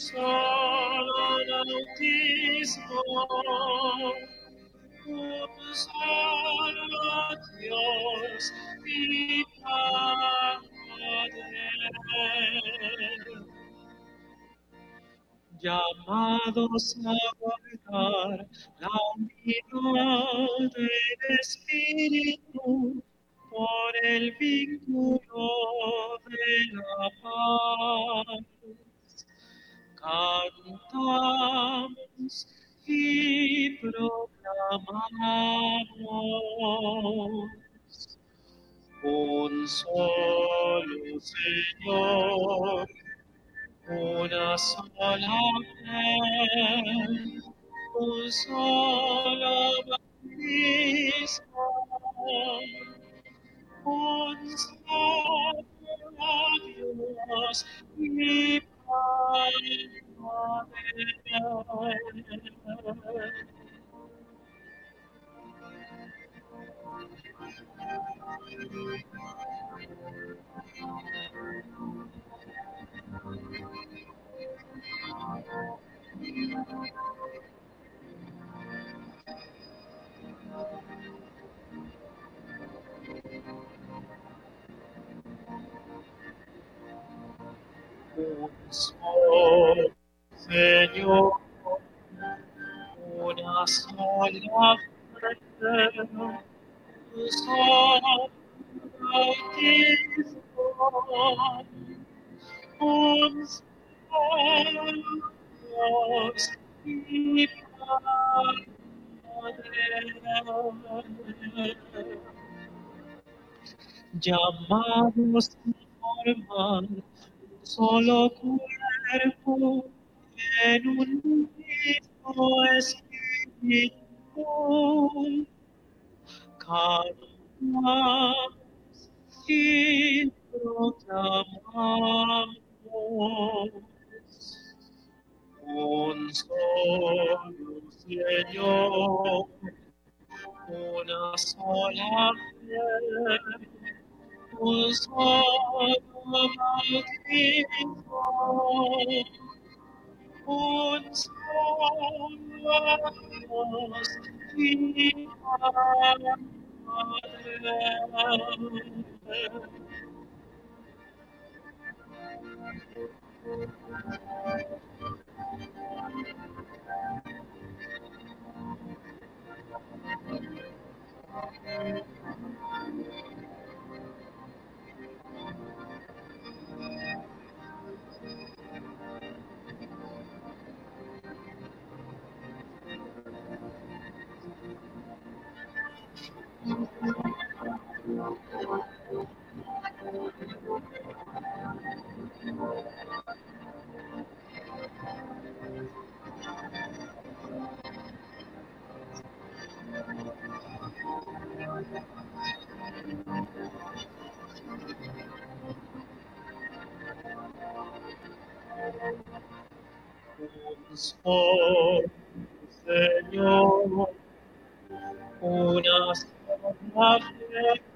solo bautismo, solo Dios y Padre, llamados a guardar la unidad del Espíritu por el vínculo de la paz. Cantamos y proclamamos. Un solo Señor, una sola fe, un solo bautismo, un solo Dios y Padre. Un solo Señor, una sola fe, un solo bautismo, un solo Dios y Padre. Llamados a formar un solo cuerpo en un mismo espíritu. Cantamos y proclamamos un solo Señor, una sola fe, un solo bautismo, un solo Dios y Padre. Un solo Señor, una sola fe,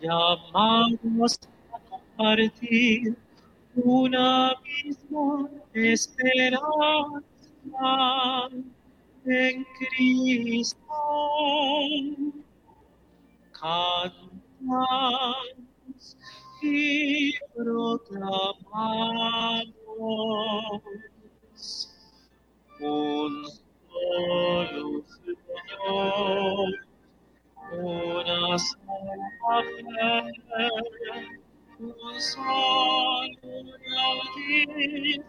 Llamados a compartir una misma esperanza en Cristo. Cantamos y proclamamos un solo Señor, una sola fe, un solo bautismo,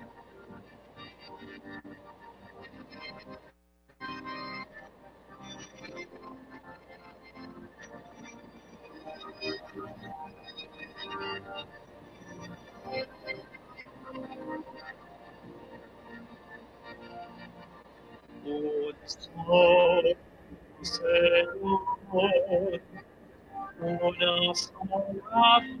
Dios y Padre. un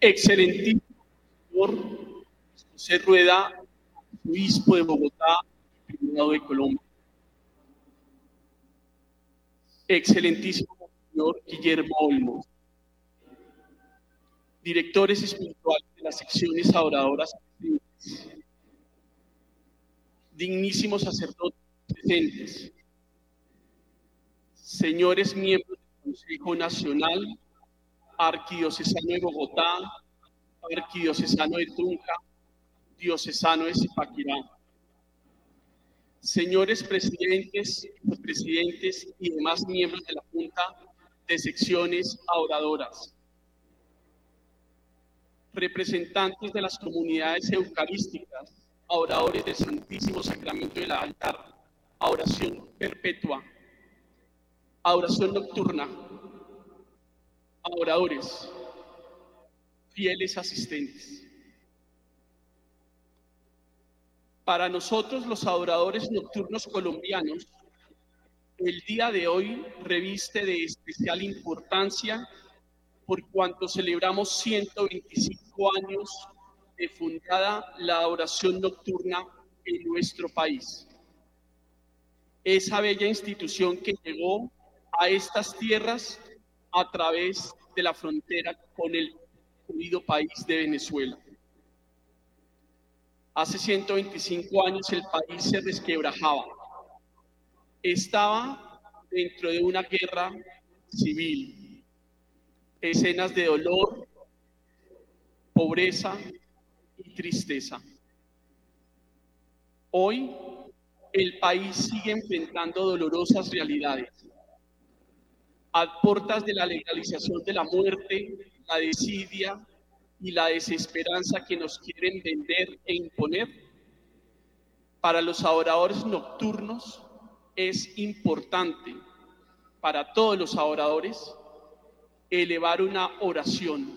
Excelentísimo señor José Rueda, obispo de Bogotá, primado de Colombia. Excelentísimo señor Guillermo Olmos, directores espirituales de las secciones adoradoras dignísimos sacerdotes presentes, señores miembros del Consejo Nacional, arquidiocesano de Bogotá, arquidiocesano de Tunja, diocesano de Zipaquirá, señores presidentes, presidentes y demás miembros de la Junta de Secciones Adoradoras, representantes de las comunidades eucarísticas, adoradores del Santísimo Sacramento del altar, adoración perpetua, adoración nocturna, adoradores, fieles asistentes. Para nosotros los adoradores nocturnos colombianos, el día de hoy reviste de especial importancia por cuanto celebramos 125 años de fundada la adoración nocturna en nuestro país. Esa bella institución que llegó a estas tierras a través de la frontera con el unido país de Venezuela. Hace 125 años el país se resquebrajaba. Estaba dentro de una guerra civil. Escenas de dolor, pobreza y tristeza. Hoy el país sigue enfrentando dolorosas realidades. A puertas de la legalización de la muerte, la desidia, y la desesperanza que nos quieren vender e imponer, para los adoradores nocturnos es importante, para todos los adoradores, elevar una oración,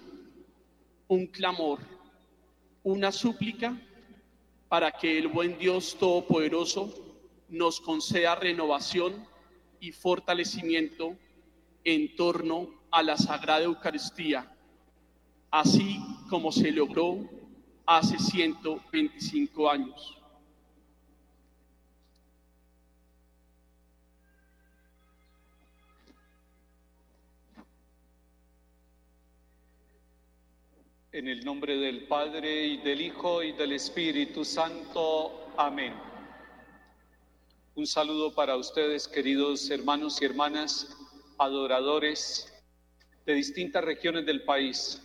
un clamor, una súplica para que el buen Dios Todopoderoso nos conceda renovación y fortalecimiento en torno a la Sagrada Eucaristía así como se logró hace 125 años. En el nombre del Padre y del Hijo y del Espíritu Santo. Amén. Un saludo para ustedes, queridos hermanos y hermanas, adoradores de distintas regiones del país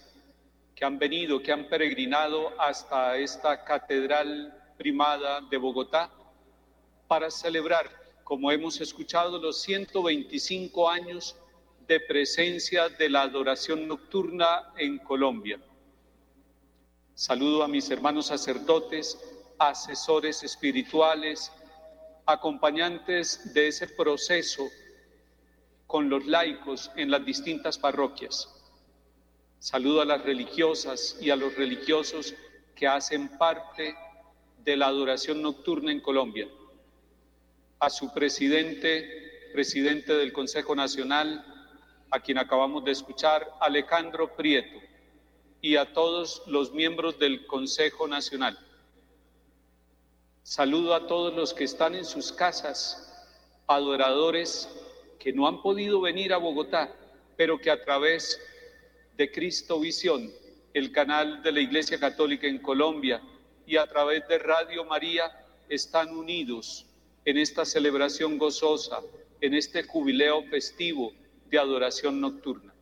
que han venido, que han peregrinado hasta esta catedral primada de Bogotá para celebrar, como hemos escuchado, los 125 años de presencia de la adoración nocturna en Colombia. Saludo a mis hermanos sacerdotes, asesores espirituales, acompañantes de ese proceso con los laicos en las distintas parroquias. Saludo a las religiosas y a los religiosos que hacen parte de la adoración nocturna en Colombia. A su presidente, presidente del Consejo Nacional, a quien acabamos de escuchar, Alejandro Prieto, y a todos los miembros del Consejo Nacional. Saludo a todos los que están en sus casas, adoradores que no han podido venir a Bogotá, pero que a través de Cristo Visión, el canal de la Iglesia Católica en Colombia, y a través de Radio María están unidos en esta celebración gozosa, en este jubileo festivo de adoración nocturna.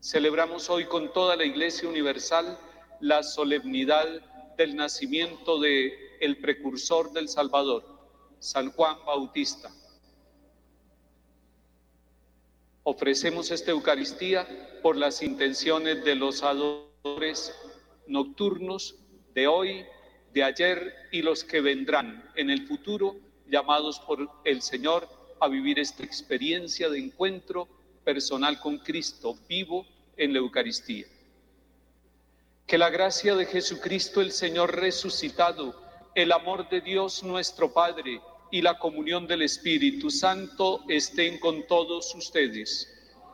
Celebramos hoy con toda la Iglesia Universal la solemnidad del nacimiento de el precursor del Salvador, San Juan Bautista. Ofrecemos esta Eucaristía por las intenciones de los adoradores nocturnos de hoy, de ayer y los que vendrán en el futuro, llamados por el Señor a vivir esta experiencia de encuentro personal con Cristo vivo en la Eucaristía. Que la gracia de Jesucristo el Señor resucitado, el amor de Dios nuestro Padre y la comunión del Espíritu Santo estén con todos ustedes.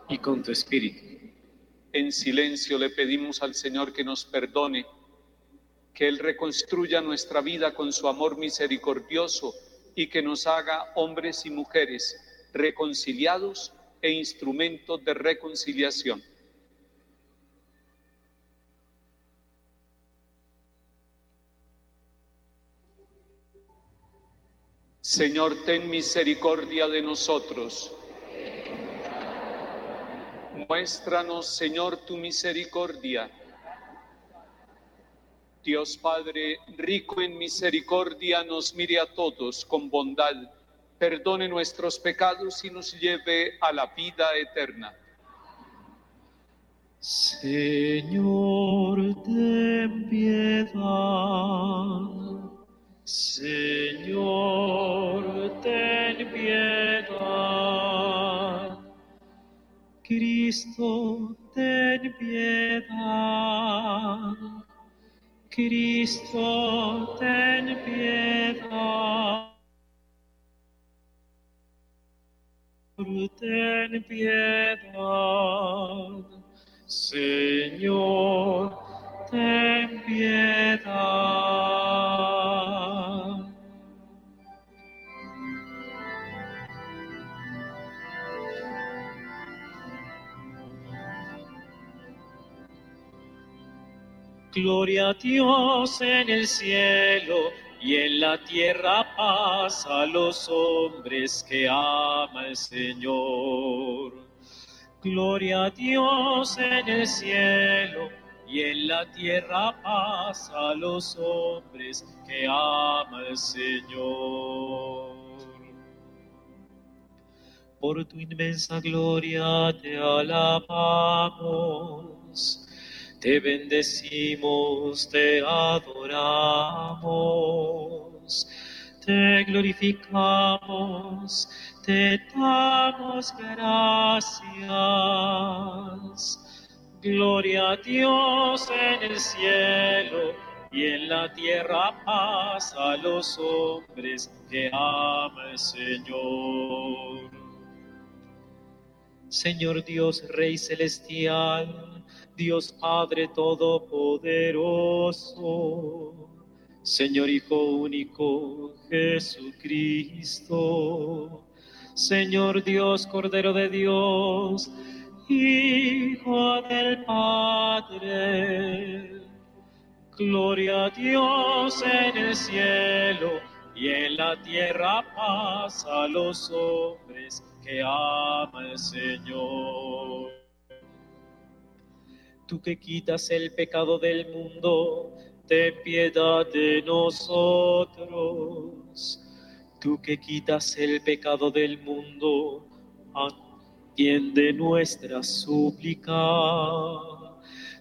Y con tu espíritu. En silencio le pedimos al Señor que nos perdone, que Él reconstruya nuestra vida con su amor misericordioso y que nos haga hombres y mujeres reconciliados e instrumentos de reconciliación. Señor, ten misericordia de nosotros. Muéstranos, Señor, tu misericordia. Dios Padre, rico en misericordia, nos mire a todos con bondad, perdone nuestros pecados y nos lleve a la vida eterna. Señor, ten piedad. Señor, ten piedad. Cristo, ten piedad. Cristo, ten piedad. Ten. Señor, ten piedad. Gloria a Dios en el cielo y en la tierra paz a los hombres que ama el Señor. Gloria a Dios en el cielo y en la tierra paz a los hombres que ama el Señor. Por tu inmensa gloria te alabamos te bendecimos, te adoramos, te glorificamos, te damos gracias. Gloria a Dios en el cielo y en la tierra paz a los hombres que ama Señor. Señor Dios, Rey celestial, Dios Padre Todopoderoso, Señor Hijo único Jesucristo, Señor Dios Cordero de Dios, Hijo del Padre. Gloria a Dios en el cielo y en la tierra paz a los hombres que ama el Señor. Tú que quitas el pecado del mundo, ten piedad de nosotros. Tú que quitas el pecado del mundo, atiende nuestra súplica.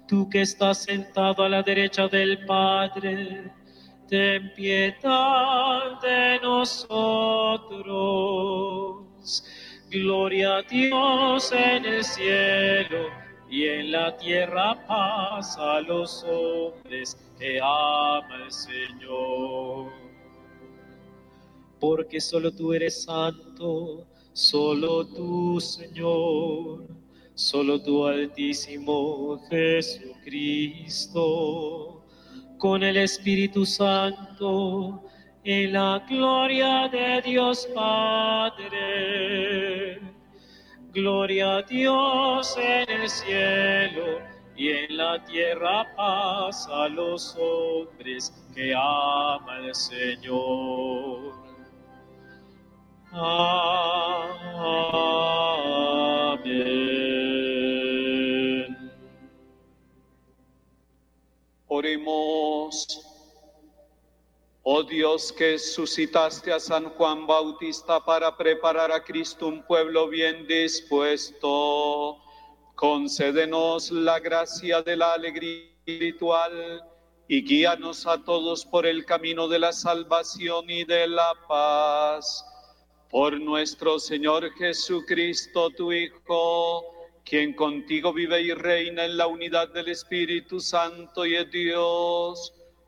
Tú que estás sentado a la derecha del Padre, ten piedad de nosotros. Gloria a Dios en el cielo y en la tierra paz a los hombres que ama el Señor. Porque solo tú eres santo, solo tú, Señor, solo tú, Altísimo Jesucristo, con el Espíritu Santo, en la gloria de Dios Padre. Gloria a Dios en el cielo y en la tierra paz a los hombres que ama el Señor. Amén. Oremos. Oh Dios que suscitaste a San Juan Bautista para preparar a Cristo un pueblo bien dispuesto, concédenos la gracia de la alegría espiritual y guíanos a todos por el camino de la salvación y de la paz. Por nuestro Señor Jesucristo, tu Hijo, quien contigo vive y reina en la unidad del Espíritu Santo y es Dios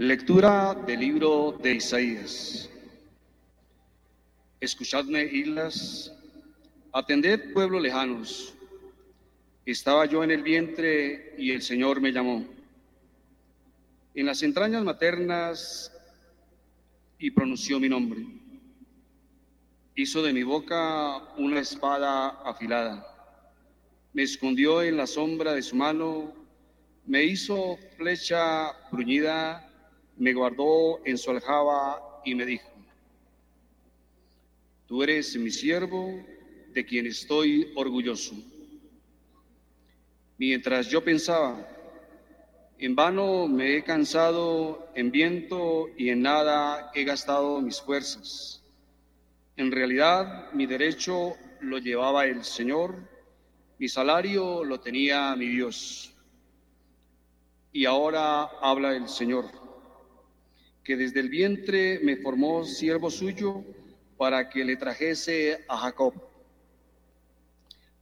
Lectura del libro de Isaías. Escuchadme, islas, atended, pueblos lejanos. Estaba yo en el vientre y el Señor me llamó. En las entrañas maternas y pronunció mi nombre. Hizo de mi boca una espada afilada. Me escondió en la sombra de su mano. Me hizo flecha bruñida me guardó en su aljaba y me dijo, tú eres mi siervo de quien estoy orgulloso. Mientras yo pensaba, en vano me he cansado en viento y en nada he gastado mis fuerzas. En realidad mi derecho lo llevaba el Señor, mi salario lo tenía mi Dios. Y ahora habla el Señor que desde el vientre me formó siervo suyo para que le trajese a Jacob,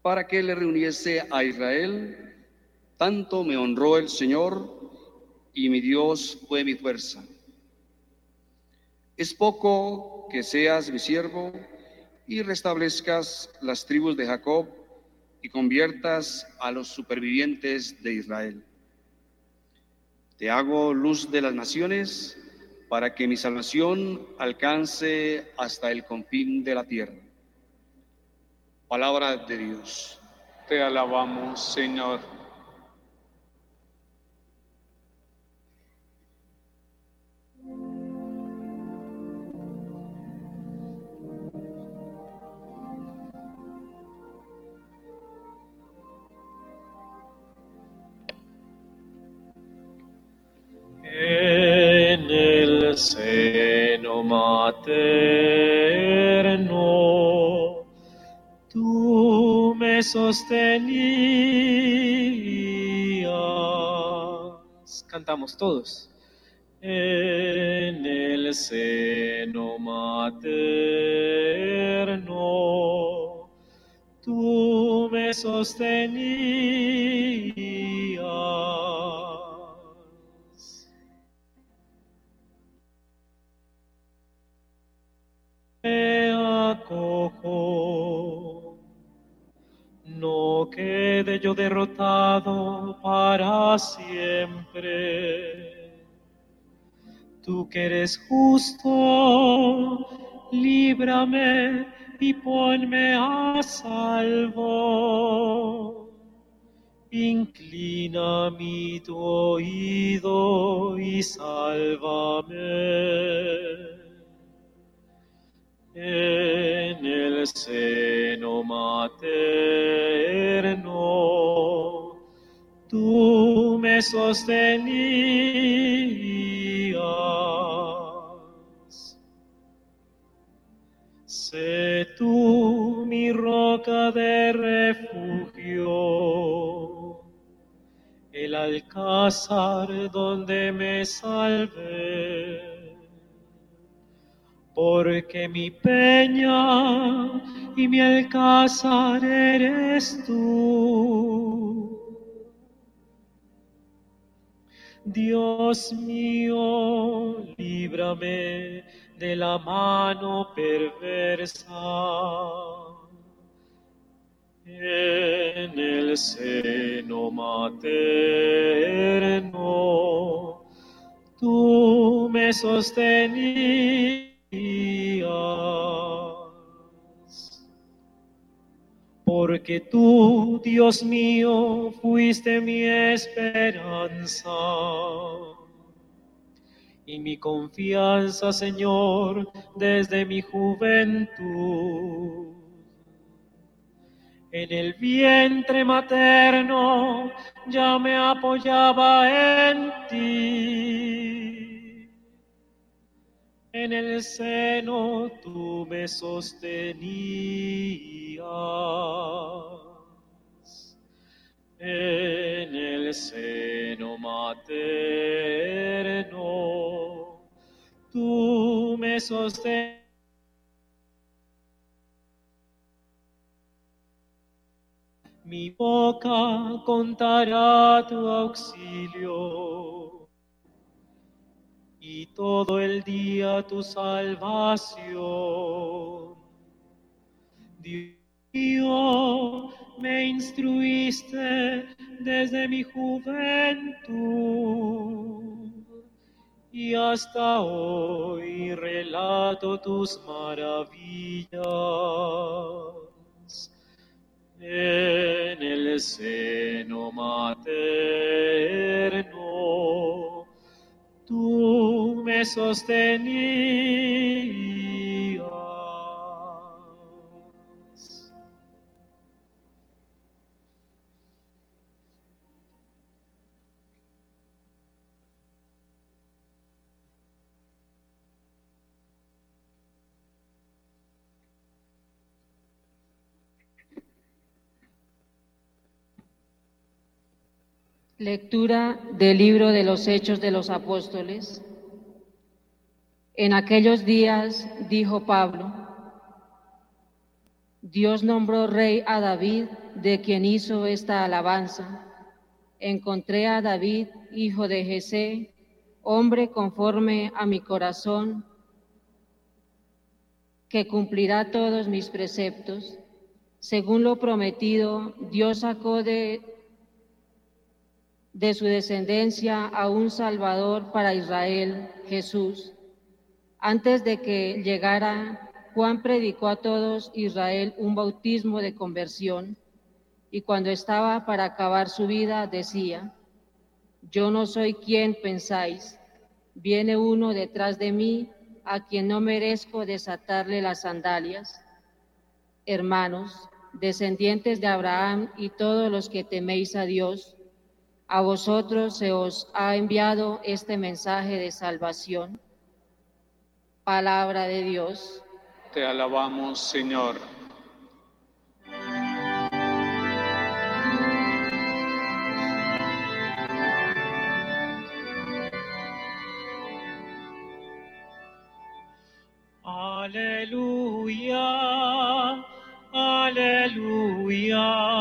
para que le reuniese a Israel. Tanto me honró el Señor y mi Dios fue mi fuerza. Es poco que seas mi siervo y restablezcas las tribus de Jacob y conviertas a los supervivientes de Israel. Te hago luz de las naciones para que mi salvación alcance hasta el confín de la tierra. Palabra de Dios. Te alabamos, Señor. El seno materno, tú me sostenías. Cantamos todos. En el seno materno, tú me sostenías. Yo derrotado para siempre. Tú que eres justo, líbrame y ponme a salvo. Inclina mi tu oído y sálvame en el seno materno, tú me sostenías. Sé tú mi roca de refugio, el alcázar donde me salvé porque mi peña y mi alcázar eres tú. Dios mío, líbrame de la mano perversa. En el seno materno, tú me sostenías porque tú, Dios mío, fuiste mi esperanza. Y mi confianza, Señor, desde mi juventud. En el vientre materno ya me apoyaba en ti en el seno tú me sostenías. En el seno materno tú me sostenías. Mi boca contará tu auxilio y todo el día tu salvación. Dios, me instruiste desde mi juventud y hasta hoy relato tus maravillas. En el seno materno me. Lectura del libro de los Hechos de los Apóstoles. En aquellos días dijo Pablo, Dios nombró rey a David, de quien hizo esta alabanza. Encontré a David, hijo de Jesé, hombre conforme a mi corazón, que cumplirá todos mis preceptos. Según lo prometido, Dios sacó de de su descendencia a un Salvador para Israel, Jesús. Antes de que llegara, Juan predicó a todos Israel un bautismo de conversión y cuando estaba para acabar su vida decía, yo no soy quien pensáis, viene uno detrás de mí a quien no merezco desatarle las sandalias. Hermanos, descendientes de Abraham y todos los que teméis a Dios, a vosotros se os ha enviado este mensaje de salvación. Palabra de Dios. Te alabamos, Señor. Aleluya, aleluya.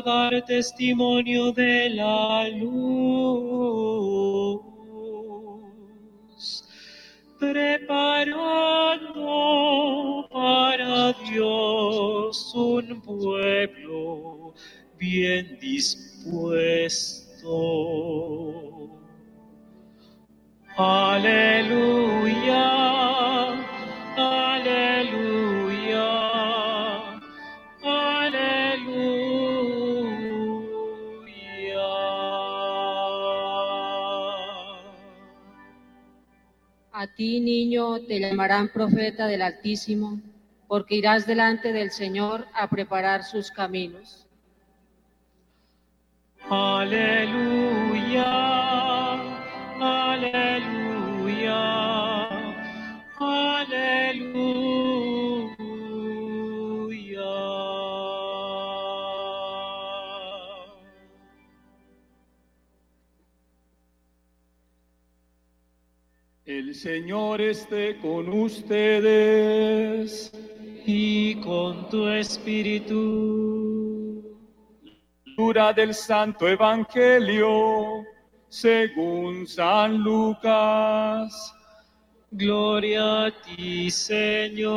Dar testimonio de la luz, preparando para Dios un pueblo bien dispuesto. Ti, niño, te llamarán profeta del Altísimo, porque irás delante del Señor a preparar sus caminos. Aleluya, aleluya, El Señor esté con ustedes. Y con tu espíritu. Lectura del Santo Evangelio según San Lucas. Gloria a ti, Señor.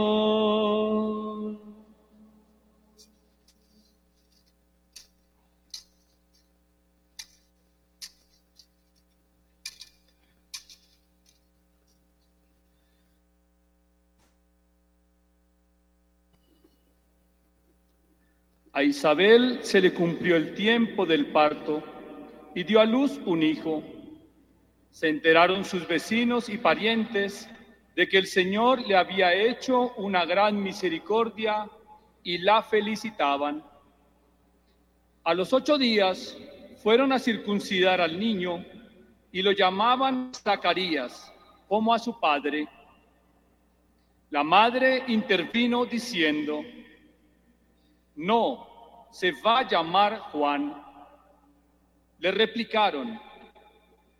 A Isabel se le cumplió el tiempo del parto y dio a luz un hijo. Se enteraron sus vecinos y parientes de que el Señor le había hecho una gran misericordia y la felicitaban. A los ocho días fueron a circuncidar al niño y lo llamaban Zacarías, como a su padre. La madre intervino diciendo, no, se va a llamar Juan. Le replicaron,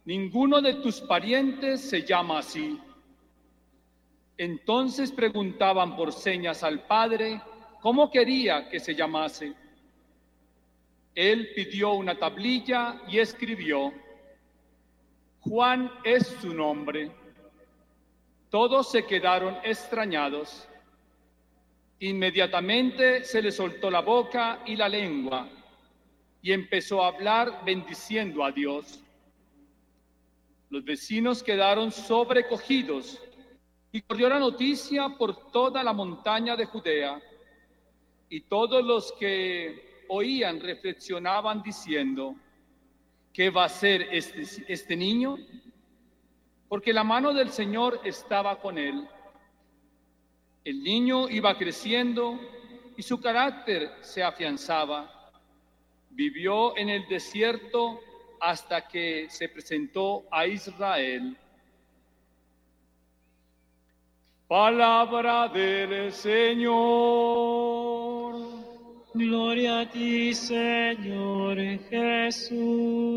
ninguno de tus parientes se llama así. Entonces preguntaban por señas al padre cómo quería que se llamase. Él pidió una tablilla y escribió, Juan es su nombre. Todos se quedaron extrañados. Inmediatamente se le soltó la boca y la lengua y empezó a hablar bendiciendo a Dios. Los vecinos quedaron sobrecogidos y corrió la noticia por toda la montaña de Judea. Y todos los que oían reflexionaban diciendo, ¿qué va a ser este, este niño? Porque la mano del Señor estaba con él. El niño iba creciendo y su carácter se afianzaba. Vivió en el desierto hasta que se presentó a Israel. Palabra del Señor. Gloria a ti, Señor Jesús.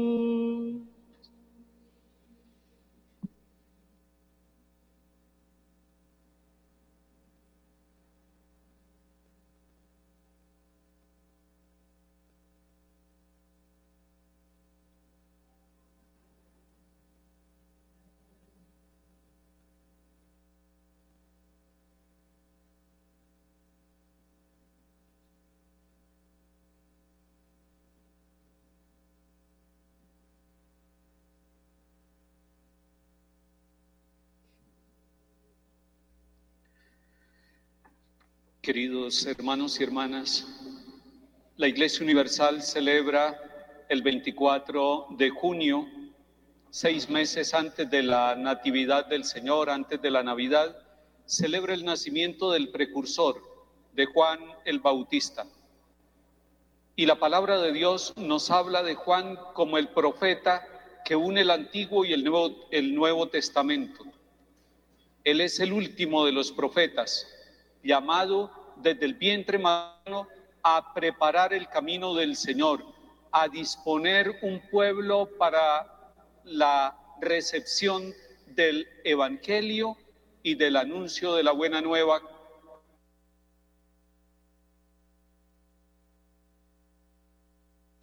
Queridos hermanos y hermanas, la Iglesia Universal celebra el 24 de junio, seis meses antes de la Natividad del Señor, antes de la Navidad, celebra el nacimiento del precursor de Juan el Bautista. Y la palabra de Dios nos habla de Juan como el profeta que une el Antiguo y el Nuevo, el Nuevo Testamento. Él es el último de los profetas, llamado desde el vientre materno a preparar el camino del Señor, a disponer un pueblo para la recepción del Evangelio y del anuncio de la buena nueva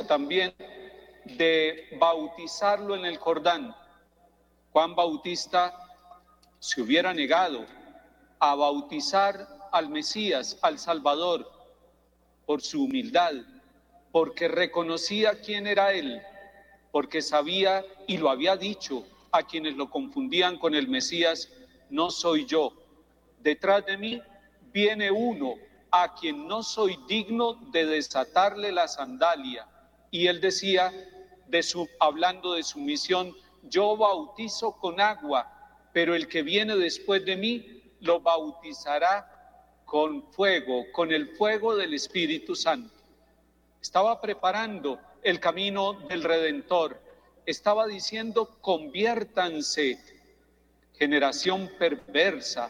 también de bautizarlo en el Jordán. Juan Bautista se hubiera negado a bautizar al Mesías, al Salvador, por su humildad, porque reconocía quién era Él, porque sabía y lo había dicho a quienes lo confundían con el Mesías, no soy yo. Detrás de mí viene uno a quien no soy digno de desatarle la sandalia. Y él decía, de su, hablando de su misión, yo bautizo con agua, pero el que viene después de mí lo bautizará con fuego, con el fuego del Espíritu Santo. Estaba preparando el camino del Redentor. Estaba diciendo, conviértanse, generación perversa.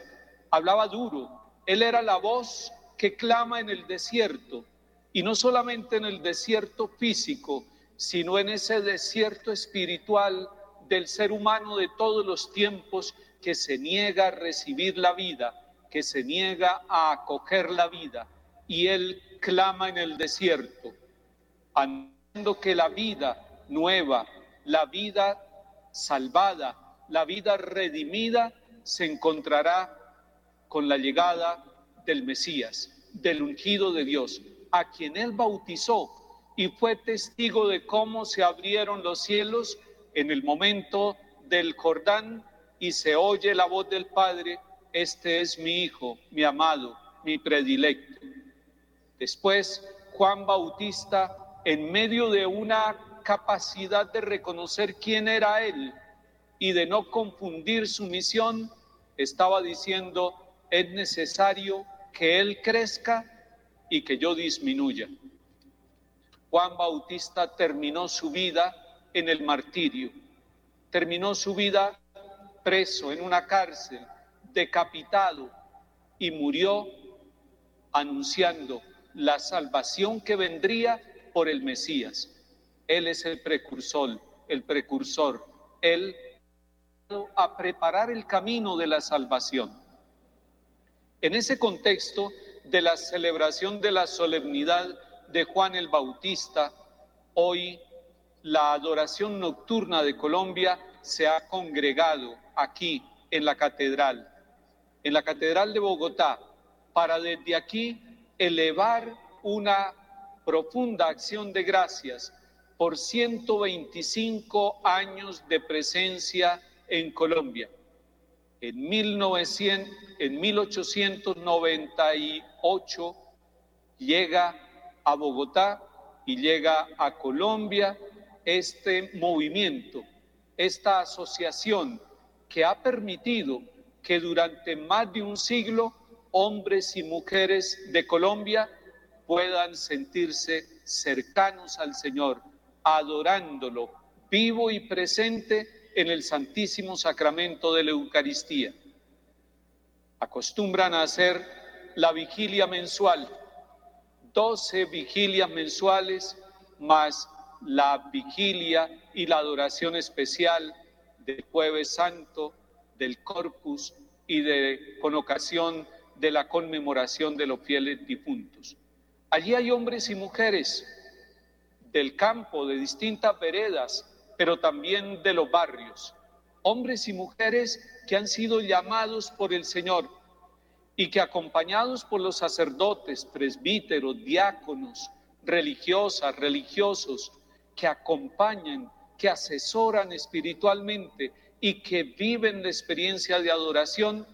Hablaba duro. Él era la voz que clama en el desierto. Y no solamente en el desierto físico, sino en ese desierto espiritual del ser humano de todos los tiempos que se niega a recibir la vida, que se niega a acoger la vida. Y él clama en el desierto, anunciando que la vida nueva, la vida salvada, la vida redimida se encontrará con la llegada del Mesías, del ungido de Dios, a quien él bautizó y fue testigo de cómo se abrieron los cielos en el momento del Jordán y se oye la voz del Padre, este es mi Hijo, mi amado, mi predilecto. Después, Juan Bautista, en medio de una capacidad de reconocer quién era Él y de no confundir su misión, estaba diciendo, es necesario que Él crezca y que yo disminuya. Juan Bautista terminó su vida en el martirio, terminó su vida preso en una cárcel, decapitado y murió anunciando la salvación que vendría por el Mesías. Él es el precursor, el precursor. Él a preparar el camino de la salvación. En ese contexto de la celebración de la solemnidad de Juan el Bautista, hoy la adoración nocturna de Colombia se ha congregado aquí en la catedral, en la catedral de Bogotá, para desde aquí elevar una profunda acción de gracias por 125 años de presencia en Colombia. En, 1900, en 1898 llega a Bogotá y llega a Colombia este movimiento, esta asociación que ha permitido que durante más de un siglo hombres y mujeres de Colombia puedan sentirse cercanos al Señor, adorándolo vivo y presente en el Santísimo Sacramento de la Eucaristía. Acostumbran a hacer la vigilia mensual, 12 vigilias mensuales más la vigilia y la adoración especial del jueves santo, del corpus y de con ocasión de la conmemoración de los fieles difuntos. Allí hay hombres y mujeres del campo, de distintas veredas, pero también de los barrios. Hombres y mujeres que han sido llamados por el Señor y que acompañados por los sacerdotes, presbíteros, diáconos, religiosas, religiosos, que acompañan, que asesoran espiritualmente y que viven la experiencia de adoración,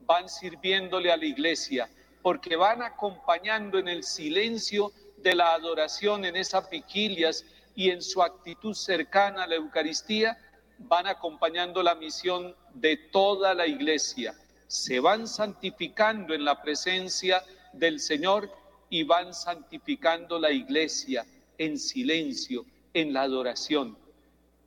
van sirviéndole a la iglesia, porque van acompañando en el silencio de la adoración, en esas vigilias y en su actitud cercana a la Eucaristía, van acompañando la misión de toda la iglesia. Se van santificando en la presencia del Señor y van santificando la iglesia en silencio, en la adoración.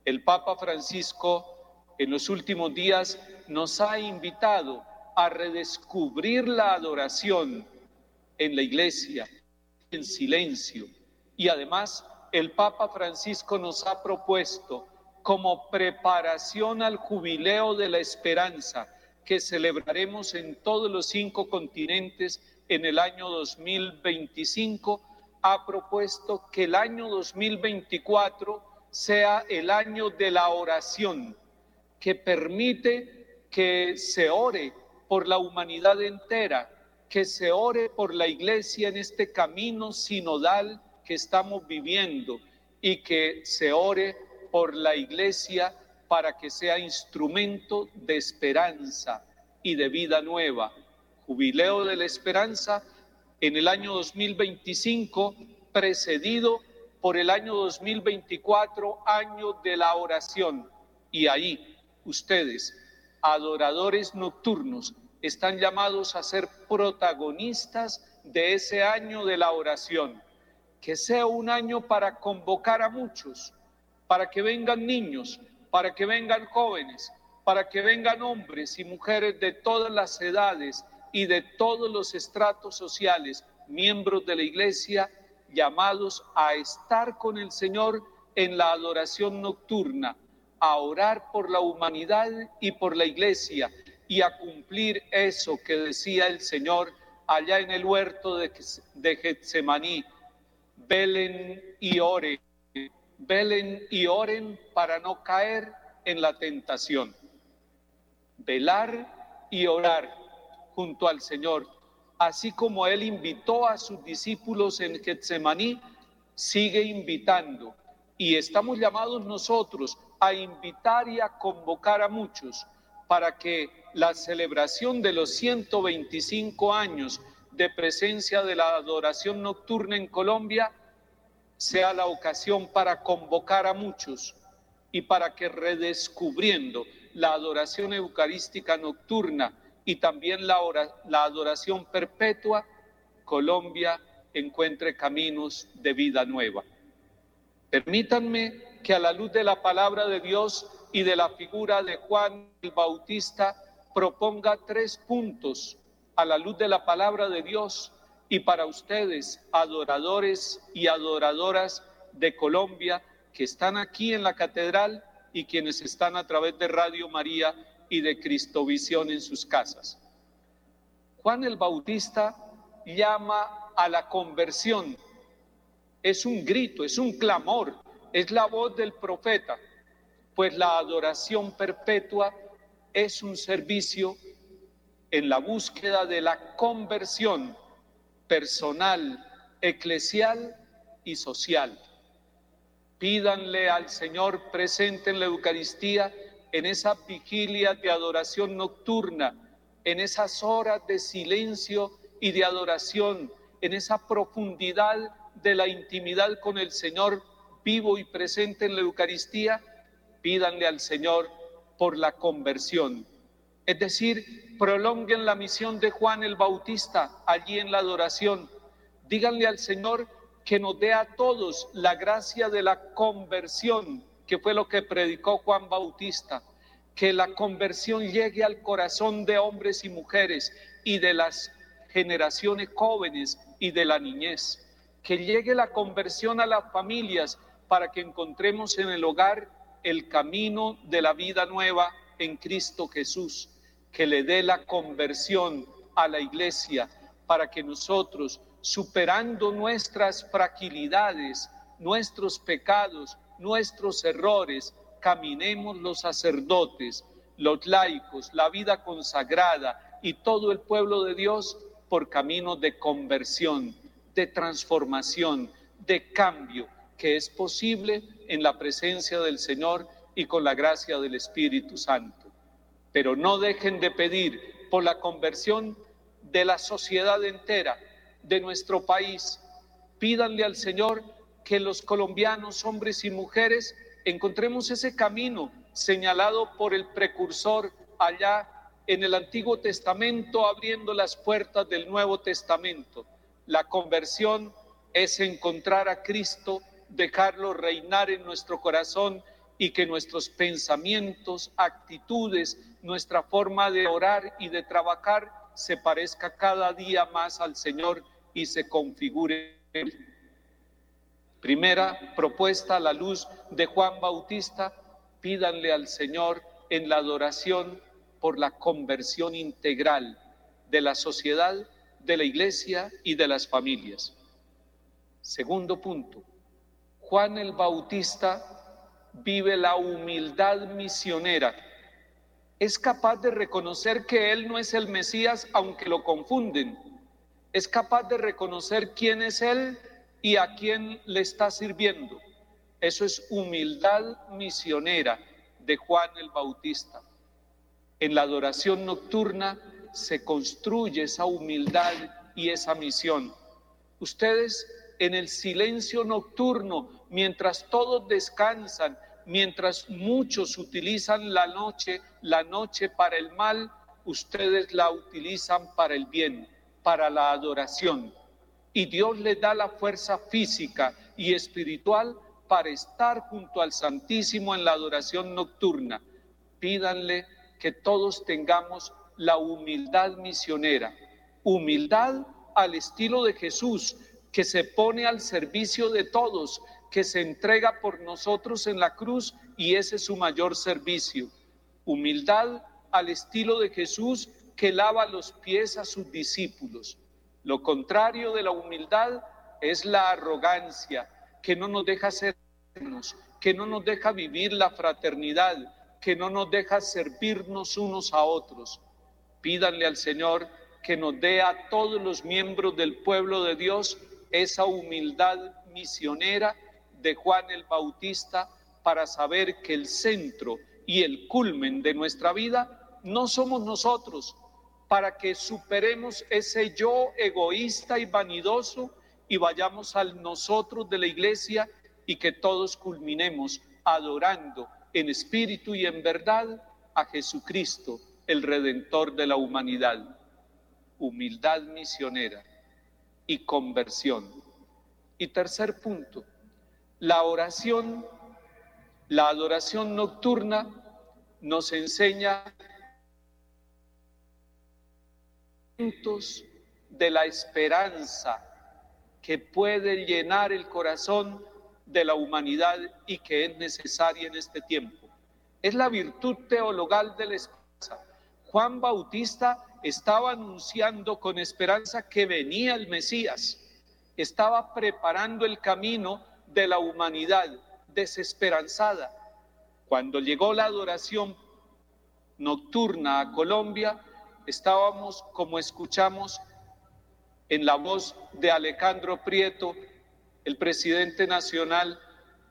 El Papa Francisco en los últimos días nos ha invitado a redescubrir la adoración en la iglesia, en silencio, y además el Papa Francisco nos ha propuesto como preparación al jubileo de la esperanza que celebraremos en todos los cinco continentes en el año 2025, ha propuesto que el año 2024 sea el año de la oración, que permite que se ore por la humanidad entera, que se ore por la iglesia en este camino sinodal que estamos viviendo y que se ore por la iglesia para que sea instrumento de esperanza y de vida nueva. Jubileo de la esperanza en el año 2025, precedido por el año 2024, año de la oración. Y ahí ustedes, adoradores nocturnos, están llamados a ser protagonistas de ese año de la oración. Que sea un año para convocar a muchos, para que vengan niños, para que vengan jóvenes, para que vengan hombres y mujeres de todas las edades y de todos los estratos sociales, miembros de la iglesia, llamados a estar con el Señor en la adoración nocturna, a orar por la humanidad y por la iglesia y a cumplir eso que decía el Señor allá en el huerto de, Getsemaní. Velen y oren, velen y oren para no caer en la tentación. Velar y orar junto al Señor, así como Él invitó a sus discípulos en Getsemaní, sigue invitando. Y estamos llamados nosotros a invitar y a convocar a muchos para que la celebración de los 125 años de presencia de la adoración nocturna en Colombia sea la ocasión para convocar a muchos y para que redescubriendo la adoración eucarística nocturna y también la, la adoración perpetua, Colombia encuentre caminos de vida nueva. Permítanme que a la luz de la palabra de Dios y de la figura de Juan el Bautista proponga tres puntos a la luz de la palabra de Dios y para ustedes, adoradores y adoradoras de Colombia que están aquí en la catedral y quienes están a través de Radio María y de Cristovisión en sus casas. Juan el Bautista llama a la conversión. Es un grito, es un clamor, es la voz del profeta, pues la adoración perpetua es un servicio en la búsqueda de la conversión personal, eclesial y social. Pídanle al Señor presente en la Eucaristía, en esa vigilia de adoración nocturna, en esas horas de silencio y de adoración, en esa profundidad de la intimidad con el Señor vivo y presente en la Eucaristía, pídanle al Señor por la conversión. Es decir, prolonguen la misión de Juan el Bautista allí en la adoración. Díganle al Señor que nos dé a todos la gracia de la conversión, que fue lo que predicó Juan Bautista, que la conversión llegue al corazón de hombres y mujeres y de las generaciones jóvenes y de la niñez, que llegue la conversión a las familias para que encontremos en el hogar el camino de la vida nueva en Cristo Jesús, que le dé la conversión a la iglesia para que nosotros superando nuestras fragilidades, nuestros pecados, nuestros errores, caminemos los sacerdotes, los laicos, la vida consagrada y todo el pueblo de Dios por caminos de conversión, de transformación, de cambio, que es posible en la presencia del Señor y con la gracia del Espíritu Santo. Pero no dejen de pedir por la conversión de la sociedad entera, de nuestro país. Pídanle al Señor que los colombianos, hombres y mujeres, encontremos ese camino señalado por el precursor allá en el Antiguo Testamento, abriendo las puertas del Nuevo Testamento. La conversión es encontrar a Cristo, dejarlo reinar en nuestro corazón y que nuestros pensamientos, actitudes, nuestra forma de orar y de trabajar se parezca cada día más al Señor y se configure. Primera propuesta a la luz de Juan Bautista, pídanle al Señor en la adoración por la conversión integral de la sociedad, de la iglesia y de las familias. Segundo punto, Juan el Bautista vive la humildad misionera. Es capaz de reconocer que él no es el Mesías aunque lo confunden. Es capaz de reconocer quién es él y a quién le está sirviendo. Eso es humildad misionera de Juan el Bautista. En la adoración nocturna se construye esa humildad y esa misión. Ustedes en el silencio nocturno, mientras todos descansan, mientras muchos utilizan la noche, la noche para el mal, ustedes la utilizan para el bien, para la adoración. Y Dios les da la fuerza física y espiritual para estar junto al Santísimo en la adoración nocturna. Pídanle que todos tengamos la humildad misionera, humildad al estilo de Jesús, que se pone al servicio de todos, que se entrega por nosotros en la cruz y ese es su mayor servicio. Humildad al estilo de Jesús que lava los pies a sus discípulos. Lo contrario de la humildad es la arrogancia, que no nos deja sernos, que no nos deja vivir la fraternidad, que no nos deja servirnos unos a otros. Pídanle al Señor que nos dé a todos los miembros del pueblo de Dios esa humildad misionera de Juan el Bautista para saber que el centro y el culmen de nuestra vida no somos nosotros, para que superemos ese yo egoísta y vanidoso y vayamos al nosotros de la iglesia y que todos culminemos adorando en espíritu y en verdad a Jesucristo, el Redentor de la humanidad. Humildad misionera y conversión. Y tercer punto, la oración, la adoración nocturna nos enseña de la esperanza que puede llenar el corazón de la humanidad y que es necesaria en este tiempo. Es la virtud teologal de la esperanza. Juan Bautista estaba anunciando con esperanza que venía el Mesías, estaba preparando el camino de la humanidad desesperanzada. Cuando llegó la adoración nocturna a Colombia, estábamos, como escuchamos en la voz de Alejandro Prieto, el presidente nacional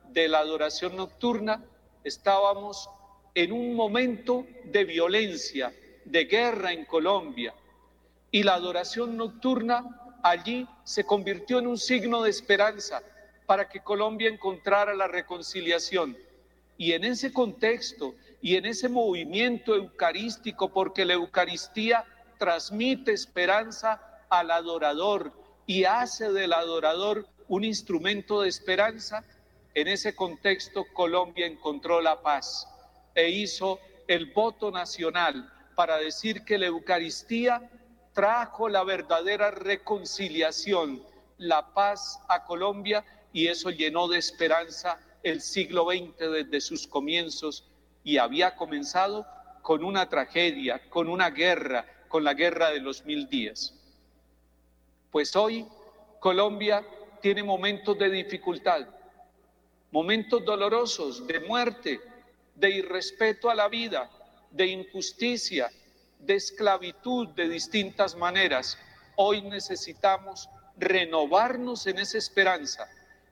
de la adoración nocturna, estábamos en un momento de violencia, de guerra en Colombia. Y la adoración nocturna allí se convirtió en un signo de esperanza para que Colombia encontrara la reconciliación. Y en ese contexto y en ese movimiento eucarístico, porque la Eucaristía transmite esperanza al adorador y hace del adorador un instrumento de esperanza, en ese contexto Colombia encontró la paz e hizo el voto nacional para decir que la Eucaristía trajo la verdadera reconciliación, la paz a Colombia y eso llenó de esperanza el siglo XX desde sus comienzos y había comenzado con una tragedia, con una guerra, con la guerra de los mil días. Pues hoy Colombia tiene momentos de dificultad, momentos dolorosos, de muerte, de irrespeto a la vida, de injusticia, de esclavitud de distintas maneras. Hoy necesitamos renovarnos en esa esperanza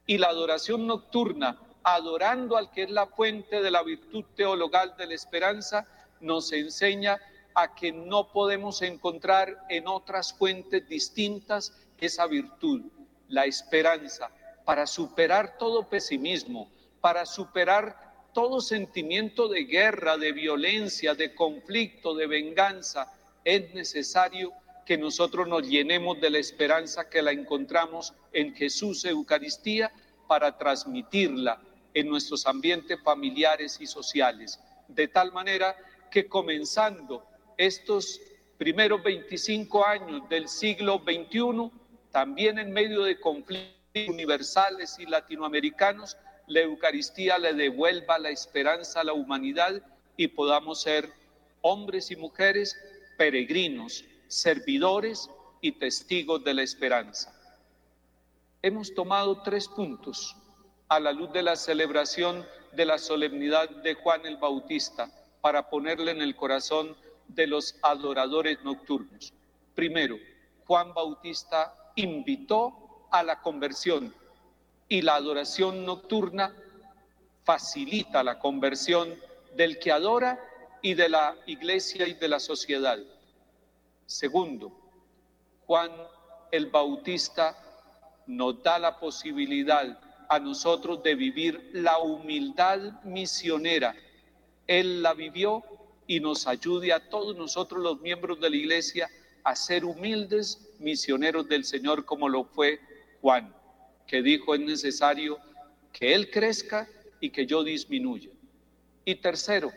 y la adoración nocturna, adorando al que es la fuente de la virtud teologal de la esperanza, nos enseña a que no podemos encontrar en otras fuentes distintas esa virtud, la esperanza, para superar todo pesimismo, para superar todo sentimiento de guerra, de violencia, de conflicto, de venganza, es necesario que nosotros nos llenemos de la esperanza que la encontramos en Jesús Eucaristía para transmitirla en nuestros ambientes familiares y sociales. De tal manera que comenzando estos primeros 25 años del siglo XXI, también en medio de conflictos universales y latinoamericanos, la Eucaristía le devuelva la esperanza a la humanidad y podamos ser hombres y mujeres peregrinos, servidores y testigos de la esperanza. hemos tomado tres puntos a la luz de la celebración de la solemnidad de Juan el Bautista para ponerle en el corazón de los adoradores nocturnos. Primero, Juan Bautista invitó a la conversión y la adoración nocturna facilita la conversión del que adora y de la iglesia y de la sociedad. Segundo, Juan el Bautista nos da la posibilidad a nosotros de vivir la humildad misionera. Él la vivió y nos ayude a todos nosotros los miembros de la iglesia a ser humildes misioneros del Señor como lo fue Juan, que dijo es necesario que Él crezca y que yo disminuya. Y tercero,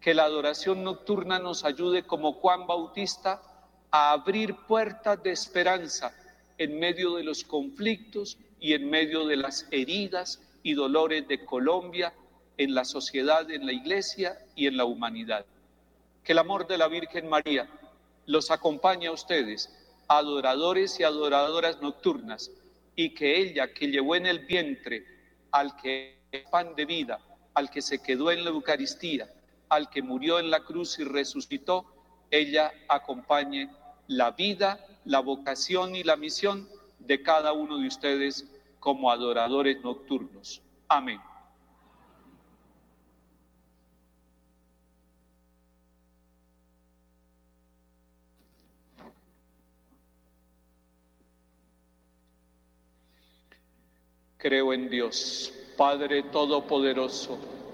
que la adoración nocturna nos ayude como Juan Bautista a abrir puertas de esperanza en medio de los conflictos y en medio de las heridas y dolores de Colombia, en la sociedad, en la iglesia y en la humanidad. Que el amor de la Virgen María los acompañe a ustedes, adoradores y adoradoras nocturnas, y que ella que llevó en el vientre al que es pan de vida, al que se quedó en la Eucaristía, al que murió en la cruz y resucitó, ella acompañe la vida, la vocación y la misión de cada uno de ustedes como adoradores nocturnos. Amén. Creo en Dios, Padre Todopoderoso,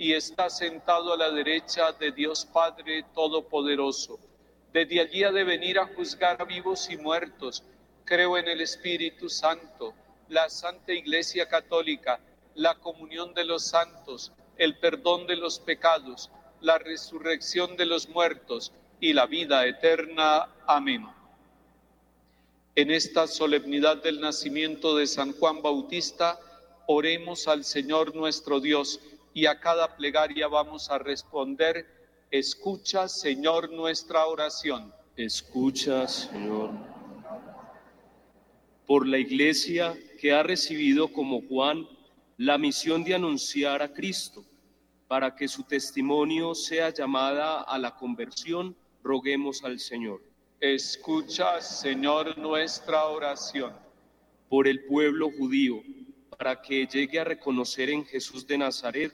y está sentado a la derecha de Dios Padre Todopoderoso. Desde allí ha de venir a juzgar a vivos y muertos. Creo en el Espíritu Santo, la Santa Iglesia Católica, la comunión de los santos, el perdón de los pecados, la resurrección de los muertos y la vida eterna. Amén. En esta solemnidad del nacimiento de San Juan Bautista, oremos al Señor nuestro Dios y a cada plegaria vamos a responder, escucha Señor nuestra oración. Escucha Señor. Por la iglesia que ha recibido como Juan la misión de anunciar a Cristo, para que su testimonio sea llamada a la conversión, roguemos al Señor. Escucha Señor nuestra oración. Por el pueblo judío para que llegue a reconocer en Jesús de Nazaret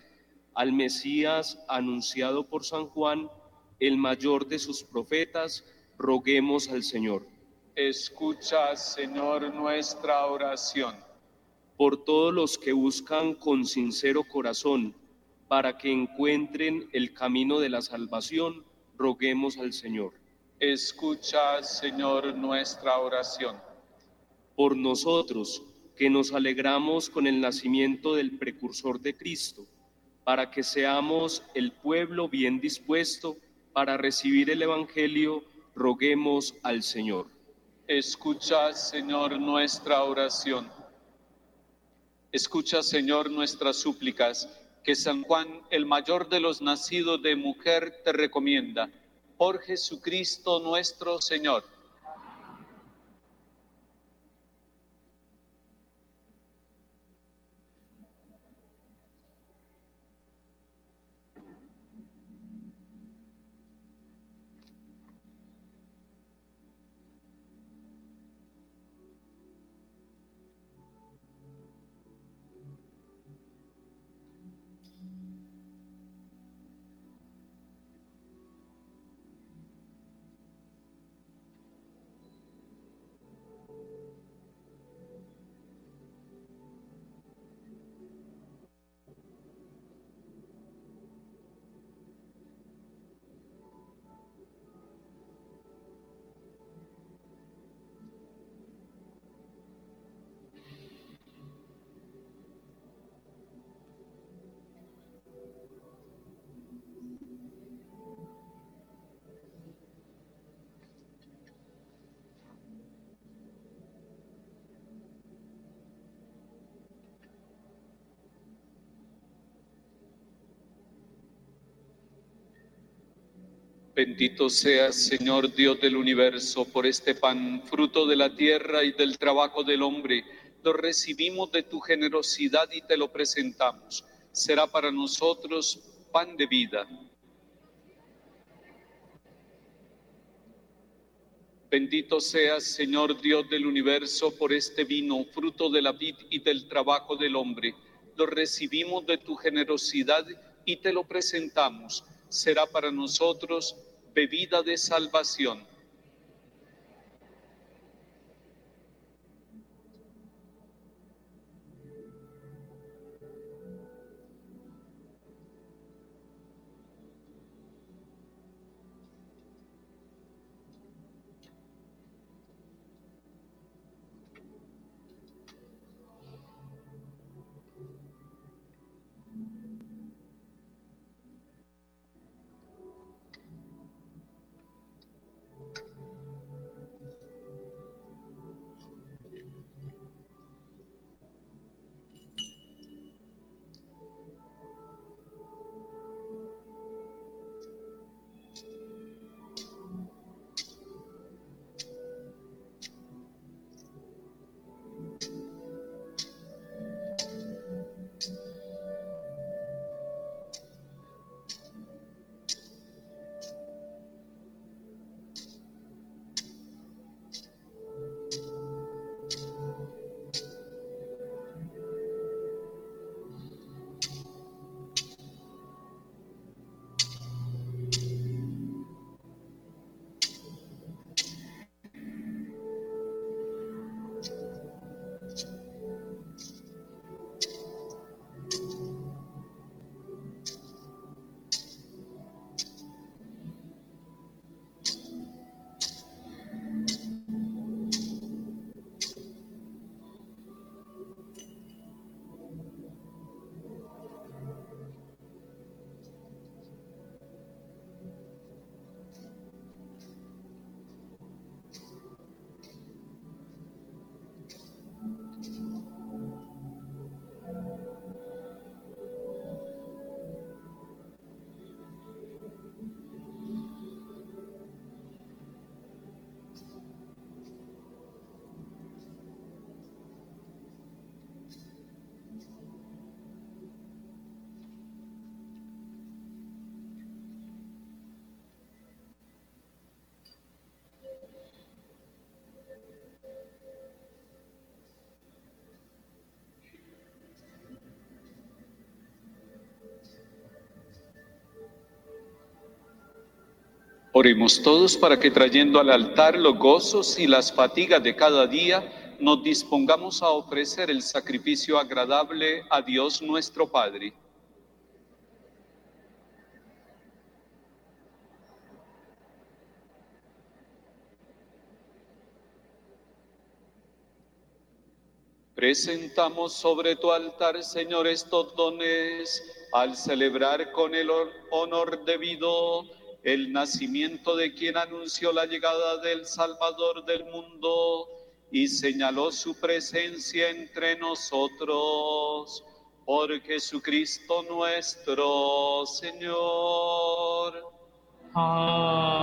al Mesías anunciado por San Juan, el mayor de sus profetas, roguemos al Señor. Escucha, Señor, nuestra oración. Por todos los que buscan con sincero corazón, para que encuentren el camino de la salvación, roguemos al Señor. Escucha, Señor, nuestra oración. Por nosotros, que nos alegramos con el nacimiento del precursor de Cristo, para que seamos el pueblo bien dispuesto para recibir el Evangelio, roguemos al Señor. Escucha, Señor, nuestra oración. Escucha, Señor, nuestras súplicas, que San Juan, el mayor de los nacidos de mujer, te recomienda. Por Jesucristo nuestro Señor Bendito seas, Señor Dios del universo, por este pan, fruto de la tierra y del trabajo del hombre. Lo recibimos de tu generosidad y te lo presentamos. Será para nosotros pan de vida. Bendito seas, Señor Dios del universo, por este vino, fruto de la vid y del trabajo del hombre. Lo recibimos de tu generosidad y te lo presentamos. Será para nosotros bebida de salvación. Oremos todos para que trayendo al altar los gozos y las fatigas de cada día, nos dispongamos a ofrecer el sacrificio agradable a Dios nuestro Padre. Presentamos sobre tu altar, Señor, estos dones al celebrar con el honor debido el nacimiento de quien anunció la llegada del Salvador del mundo y señaló su presencia entre nosotros por Jesucristo nuestro Señor. Amén.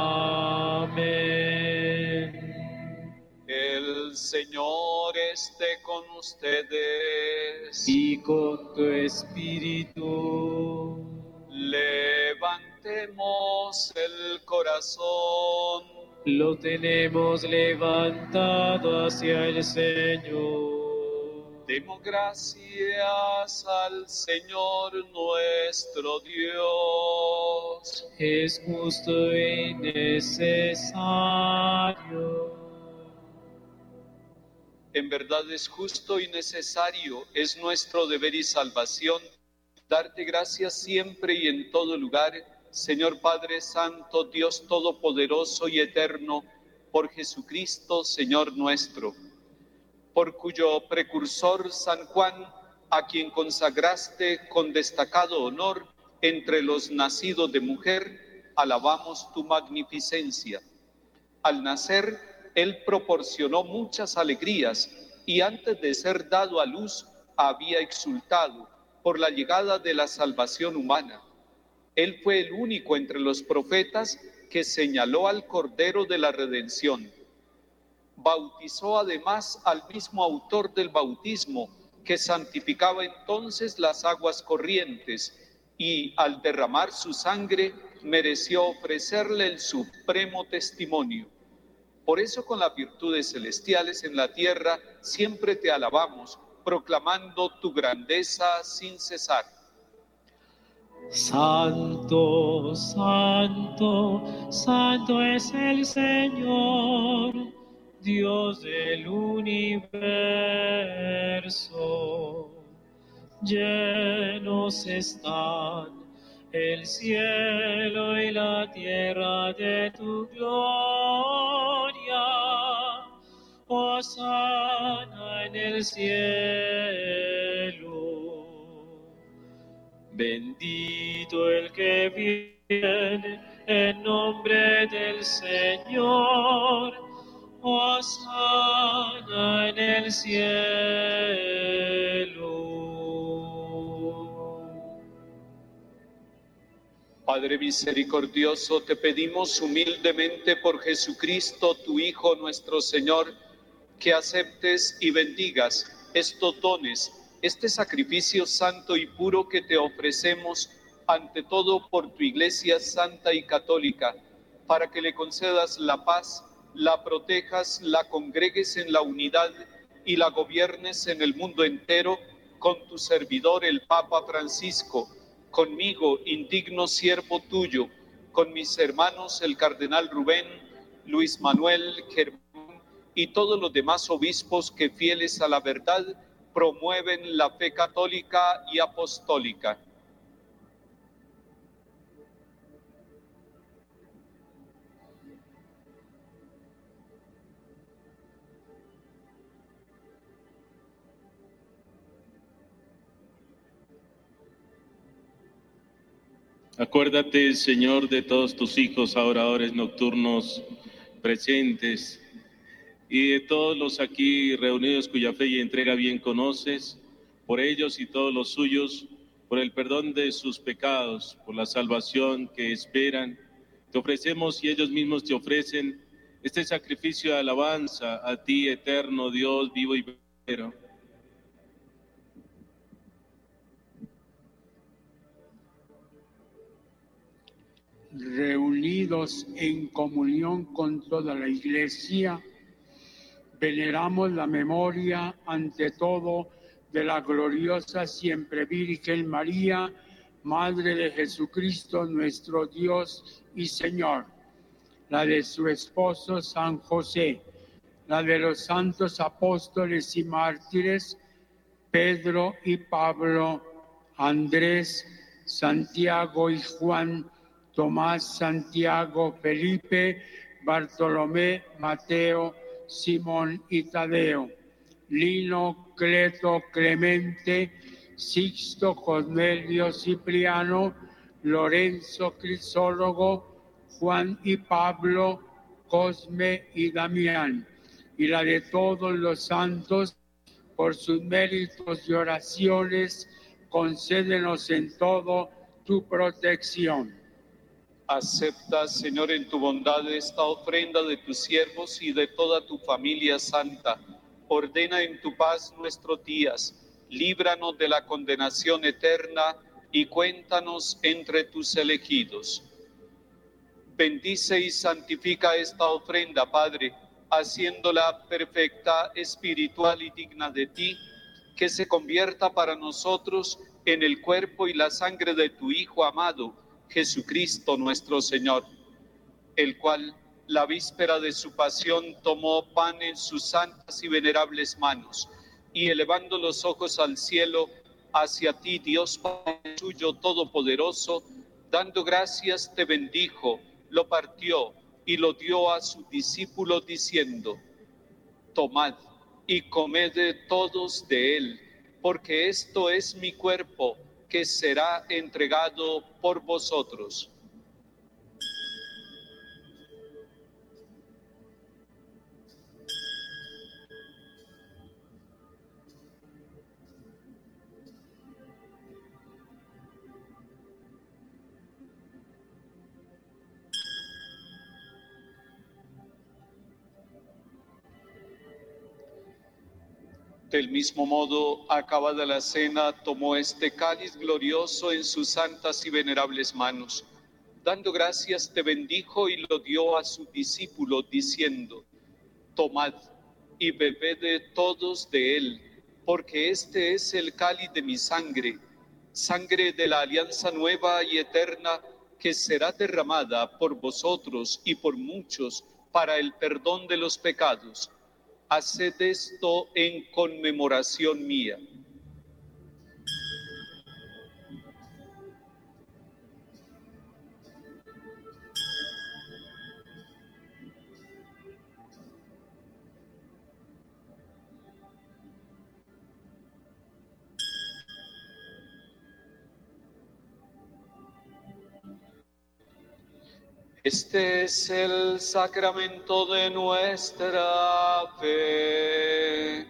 El Señor esté con ustedes. Y con tu espíritu. Levantemos el corazón. Lo tenemos levantado hacia el Señor. Demos gracias al Señor nuestro Dios. Es justo y necesario. En verdad es justo y necesario, es nuestro deber y salvación darte gracias siempre y en todo lugar Señor Padre Santo, Dios Todopoderoso y Eterno, por Jesucristo, Señor nuestro, por cuyo precursor San Juan, a quien consagraste con destacado honor entre los nacidos de mujer, alabamos tu magnificencia. Al nacer, Él proporcionó muchas alegrías y antes de ser dado a luz había exultado por la llegada de la salvación humana él fue el único entre los profetas que señaló al Cordero de la Redención. Bautizó además al mismo autor del bautismo, que santificaba entonces las aguas corrientes, y al derramar su sangre mereció ofrecerle el supremo testimonio. Por eso con las virtudes celestiales en la tierra siempre te alabamos, proclamando tu grandeza sin cesar. Santo, santo, santo es el Señor, Dios del universo. Llenos están el cielo y la tierra de tu gloria. Osana en el cielo. Bendito el que viene en nombre del Señor. Osana en el cielo. Padre misericordioso, te pedimos humildemente por Jesucristo, tu Hijo nuestro Señor, que aceptes y bendigas estos dones este sacrificio santo y puro que te ofrecemos ante todo por tu Iglesia Santa y Católica, para que le concedas la paz, la protejas, la congregues en la unidad y la gobiernes en el mundo entero con tu servidor el Papa Francisco, conmigo, indigno siervo tuyo, con mis hermanos el Cardenal Rubén, Luis Manuel, Germán y todos los demás obispos que fieles a la verdad promueven la fe católica y apostólica. Acuérdate, Señor, de todos tus hijos, oradores nocturnos presentes y de todos los aquí reunidos cuya fe y entrega bien conoces, por ellos y todos los suyos, por el perdón de sus pecados, por la salvación que esperan, te ofrecemos y ellos mismos te ofrecen este sacrificio de alabanza a ti, eterno Dios, vivo y verdadero. Reunidos en comunión con toda la iglesia, veneramos la memoria ante todo de la gloriosa siempre Virgen María, Madre de Jesucristo, nuestro Dios y Señor, la de su esposo San José, la de los santos apóstoles y mártires, Pedro y Pablo, Andrés, Santiago y Juan, Tomás, Santiago, Felipe, Bartolomé, Mateo, Simón y Tadeo, Lino, Cleto, Clemente, Sixto, Cornelio, Cipriano, Lorenzo, Crisólogo, Juan y Pablo, Cosme y Damián, y la de todos los santos, por sus méritos y oraciones, concédenos en todo tu protección. Acepta, Señor, en tu bondad esta ofrenda de tus siervos y de toda tu familia santa. Ordena en tu paz nuestros días. Líbranos de la condenación eterna y cuéntanos entre tus elegidos. Bendice y santifica esta ofrenda, Padre, haciéndola perfecta, espiritual y digna de ti, que se convierta para nosotros en el cuerpo y la sangre de tu Hijo amado Jesucristo nuestro Señor, el cual la víspera de su pasión tomó pan en sus santas y venerables manos, y elevando los ojos al cielo, hacia ti, Dios Padre suyo todopoderoso, dando gracias, te bendijo, lo partió y lo dio a sus discípulos diciendo, tomad y comed todos de él, porque esto es mi cuerpo que será entregado por vosotros. Del mismo modo, acabada la cena, tomó este cáliz glorioso en sus santas y venerables manos. Dando gracias, te bendijo y lo dio a su discípulo, diciendo, Tomad y bebed todos de él, porque este es el cáliz de mi sangre, sangre de la alianza nueva y eterna, que será derramada por vosotros y por muchos para el perdón de los pecados haced esto en conmemoración mía. Este es el sacramento de nuestra fe.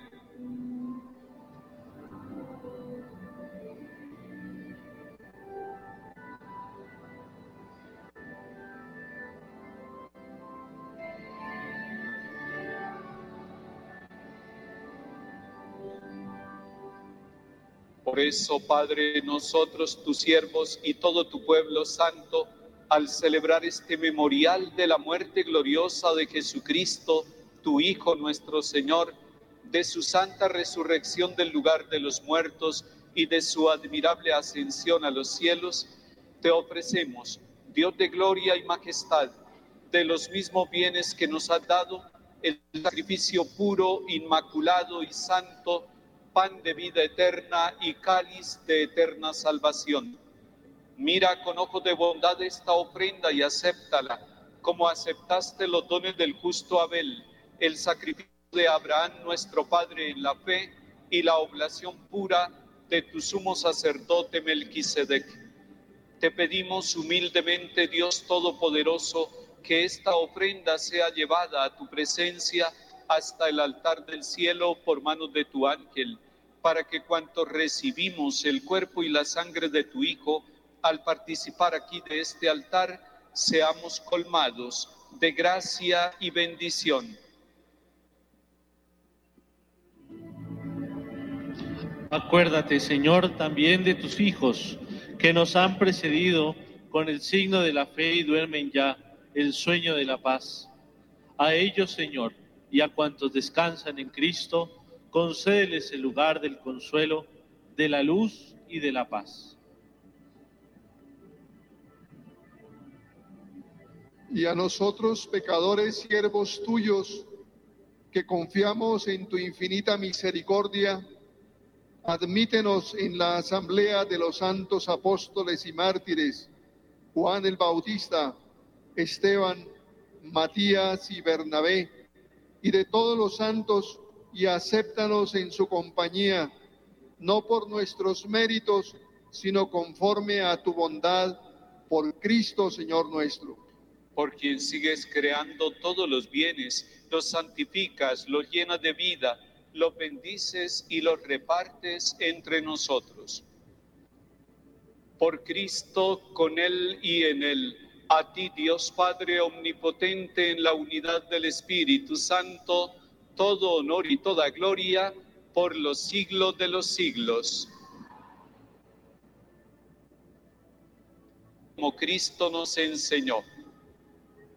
Por eso, Padre, nosotros, tus siervos y todo tu pueblo santo, al celebrar este memorial de la muerte gloriosa de Jesucristo, tu Hijo nuestro Señor, de su santa resurrección del lugar de los muertos y de su admirable ascensión a los cielos, te ofrecemos, Dios de gloria y majestad, de los mismos bienes que nos has dado, el sacrificio puro, inmaculado y santo, pan de vida eterna y cáliz de eterna salvación Mira con ojos de bondad esta ofrenda y acéptala, como aceptaste los dones del justo Abel, el sacrificio de Abraham nuestro Padre en la fe y la oblación pura de tu sumo sacerdote Melquisedec. Te pedimos humildemente, Dios Todopoderoso, que esta ofrenda sea llevada a tu presencia hasta el altar del cielo por manos de tu ángel, para que cuanto recibimos el cuerpo y la sangre de tu Hijo, al participar aquí de este altar, seamos colmados de gracia y bendición. Acuérdate, Señor, también de tus hijos que nos han precedido con el signo de la fe y duermen ya el sueño de la paz. A ellos, Señor, y a cuantos descansan en Cristo, concédeles el lugar del consuelo, de la luz y de la paz. Y a nosotros, pecadores, siervos tuyos, que confiamos en tu infinita misericordia, admítenos en la asamblea de los santos apóstoles y mártires, Juan el Bautista, Esteban, Matías y Bernabé, y de todos los santos, y acéptanos en su compañía, no por nuestros méritos, sino conforme a tu bondad, por Cristo Señor nuestro por quien sigues creando todos los bienes, los santificas, los llenas de vida, los bendices y los repartes entre nosotros. Por Cristo, con Él y en Él, a ti Dios Padre Omnipotente en la unidad del Espíritu Santo, todo honor y toda gloria por los siglos de los siglos. Como Cristo nos enseñó.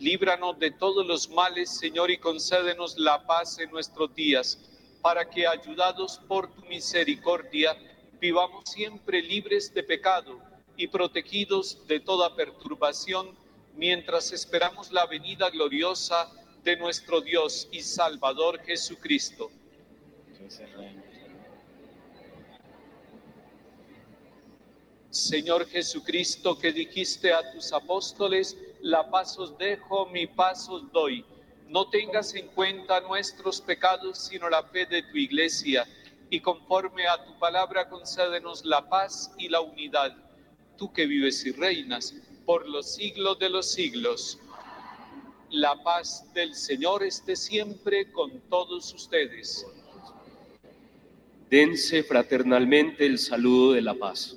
líbranos de todos los males, Señor, y concédenos la paz en nuestros días, para que, ayudados por tu misericordia, vivamos siempre libres de pecado y protegidos de toda perturbación, mientras esperamos la venida gloriosa de nuestro Dios y Salvador Jesucristo. Señor Jesucristo, que dijiste a tus apóstoles, la paz os dejo, mi paz os doy. No tengas en cuenta nuestros pecados, sino la fe de tu iglesia. y conforme a tu palabra concédenos la paz y la unidad, tú que vives y reinas por los siglos de los siglos. La paz del Señor esté siempre con todos ustedes. Dense fraternalmente el saludo de la paz.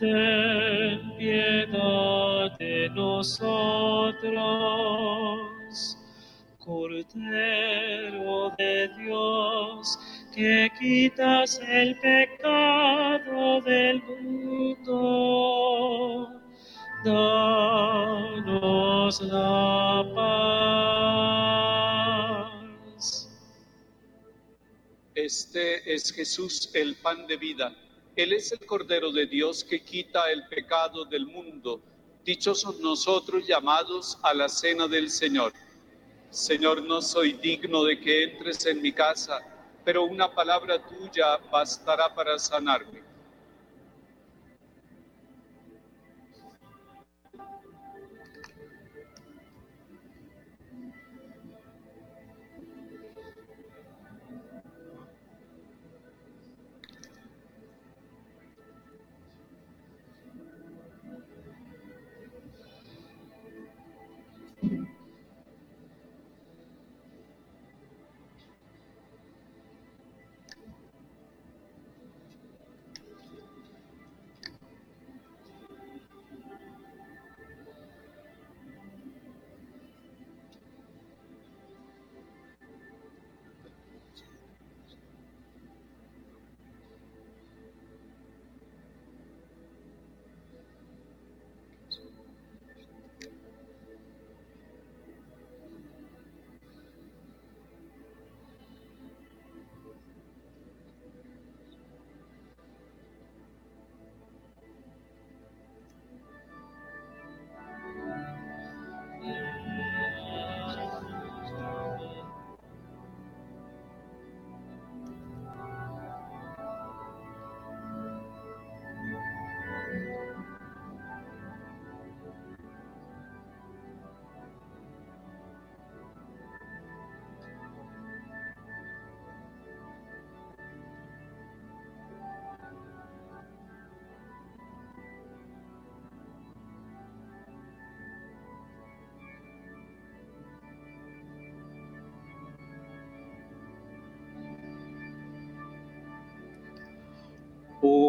ten piedad de nosotros. Cordero de Dios, que quitas el pecado del mundo, danos la paz. Este es Jesús, el pan de vida. Él es el Cordero de Dios que quita el pecado del mundo. Dichosos nosotros llamados a la cena del Señor. Señor, no soy digno de que entres en mi casa, pero una palabra tuya bastará para sanarme.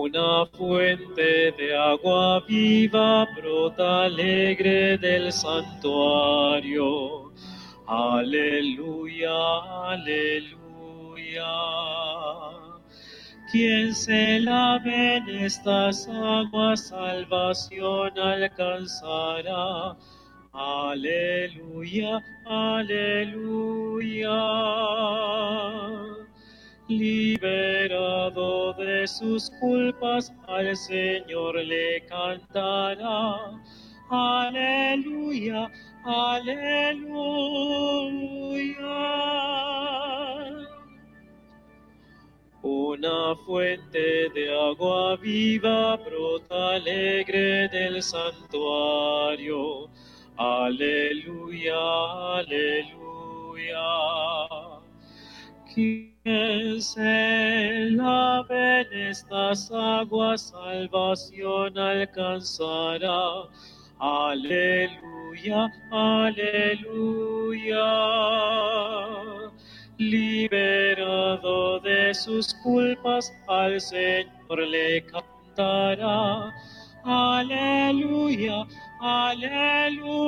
Una fuente de agua viva brota alegre del santuario. Aleluya, aleluya. Quien se lave en estas aguas, salvación alcanzará. Aleluya, aleluya liberado de sus culpas, al Señor le cantará. Aleluya, aleluya. Una fuente de agua viva brota alegre del santuario. Aleluya, aleluya. Quien se lave en estas aguas, salvación alcanzará. Aleluya, aleluya. Liberado de sus culpas, al Señor le cantará. Aleluya, aleluya.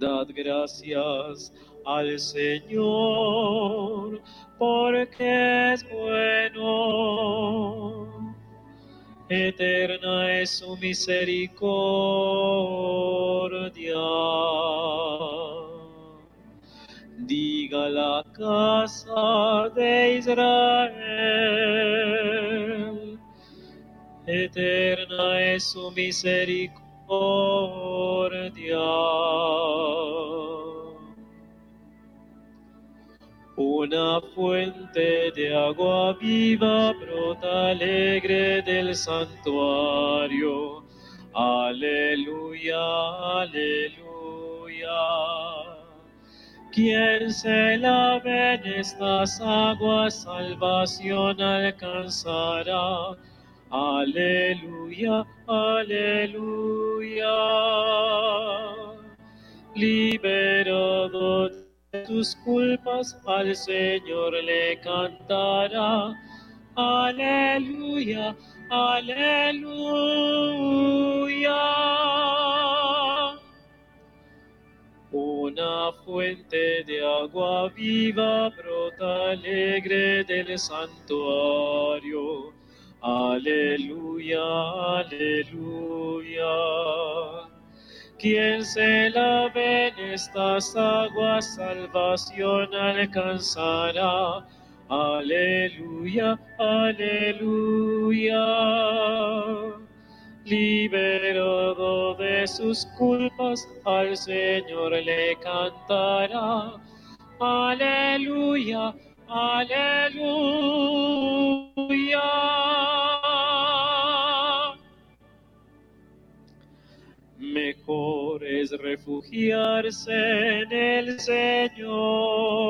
Dad gracias al Señor, porque es bueno. eterna es su misericordia. Diga la casa de Israel, eterna es su misericordia. Una fuente de agua viva brota alegre del santuario. Aleluya, aleluya. Quien se lave en estas aguas, salvación alcanzará. Aleluya, aleluya. Liberado tus culpas al Señor le cantará. Aleluya, aleluya. Una fuente de agua viva brota alegre del santuario. Aleluya, aleluya. Quien se lave en estas aguas, salvación alcanzará. Aleluya, aleluya. Liberado de sus culpas, al Señor le cantará. Aleluya, aleluya. Mejor es refugiarse en el Señor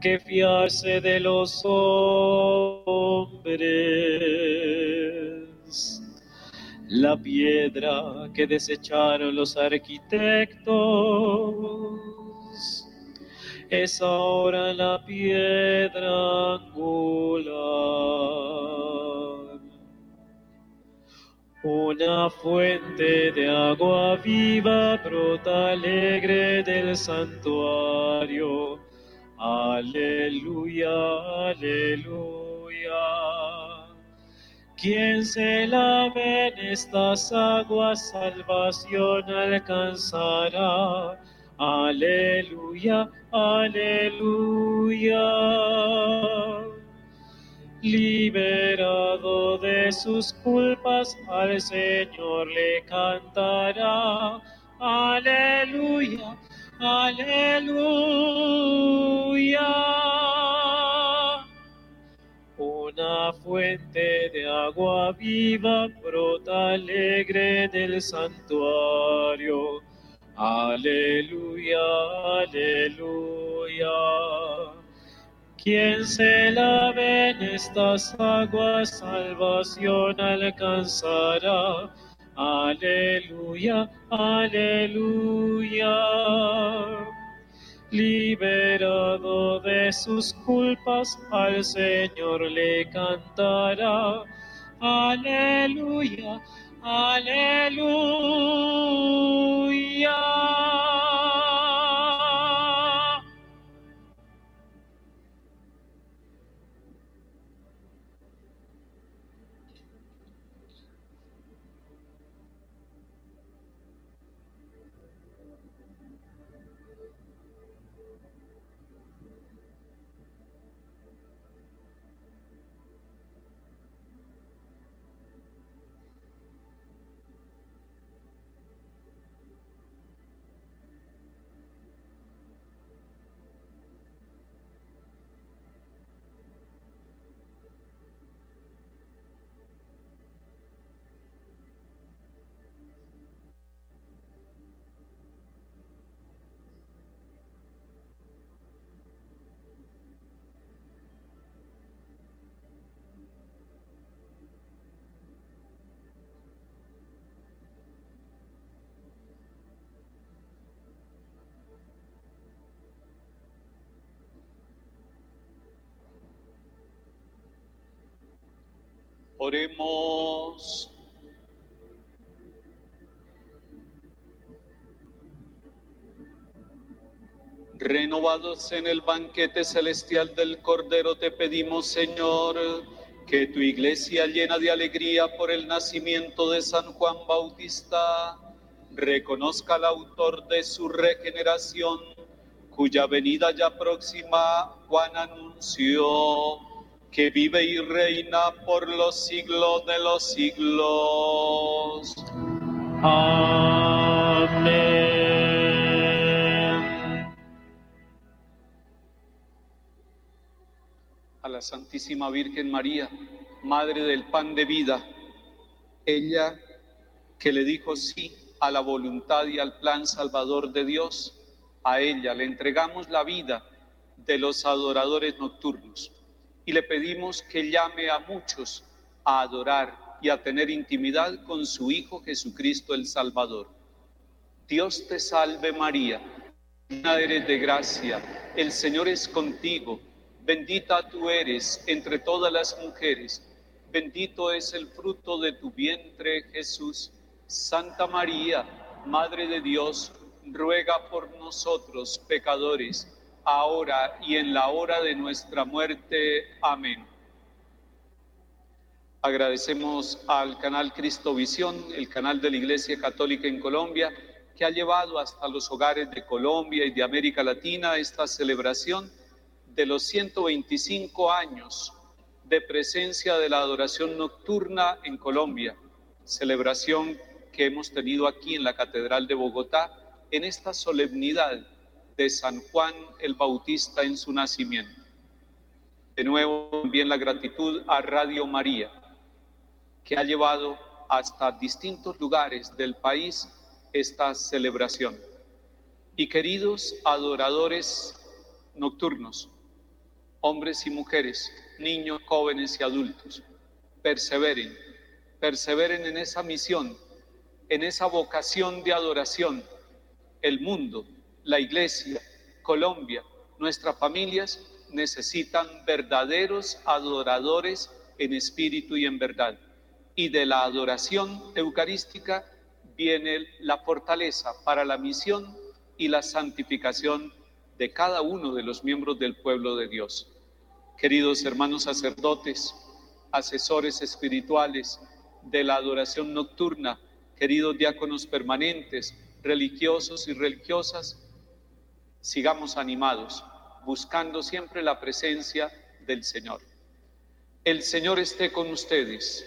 que fiarse de los hombres. La piedra que desecharon los arquitectos es ahora la piedra angular. Una fuente de agua viva brota alegre del santuario. Aleluya, aleluya. Quien se lave en estas aguas, salvación alcanzará. Aleluya, aleluya. Liberado de sus culpas, al Señor le cantará. Aleluya, aleluya. Una fuente de agua viva brota alegre del santuario. Aleluya, aleluya. Quien se lave en estas aguas, salvación alcanzará. Aleluya, aleluya. Liberado de sus culpas, al Señor le cantará. Aleluya, aleluya. Oremos. Renovados en el banquete celestial del Cordero, te pedimos, Señor, que tu iglesia llena de alegría por el nacimiento de San Juan Bautista reconozca al autor de su regeneración, cuya venida ya próxima Juan anunció, que vive y reina por los siglos de los siglos. Amén. A la Santísima Virgen María, Madre del Pan de Vida, ella que le dijo sí a la voluntad y al plan salvador de Dios, a ella le entregamos la vida de los adoradores nocturnos y le pedimos que llame a muchos a adorar y a tener intimidad con su Hijo Jesucristo el Salvador. Dios te salve María, llena eres de gracia, el Señor es contigo, bendita tú eres entre todas las mujeres, bendito es el fruto de tu vientre Jesús. Santa María, Madre de Dios, ruega por nosotros pecadores, ahora y en la hora de nuestra muerte. Amén. Agradecemos al canal Cristovisión, el canal de la Iglesia Católica en Colombia, que ha llevado hasta los hogares de Colombia y de América Latina esta celebración de los 125 años de presencia de la adoración nocturna en Colombia, celebración que hemos tenido aquí en la Catedral de Bogotá en esta solemnidad de San Juan el Bautista en su nacimiento. De nuevo, también la gratitud a Radio María, que ha llevado hasta distintos lugares del país esta celebración. Y queridos adoradores nocturnos, hombres y mujeres, niños, jóvenes y adultos, perseveren, perseveren en esa misión en esa vocación de adoración. El mundo, la iglesia, Colombia, nuestras familias necesitan verdaderos adoradores en espíritu y en verdad. Y de la adoración eucarística viene la fortaleza para la misión y la santificación de cada uno de los miembros del pueblo de Dios. Queridos hermanos sacerdotes, asesores espirituales de la adoración nocturna, queridos diáconos permanentes, religiosos y religiosas, sigamos animados, buscando siempre la presencia del Señor. El Señor esté con ustedes.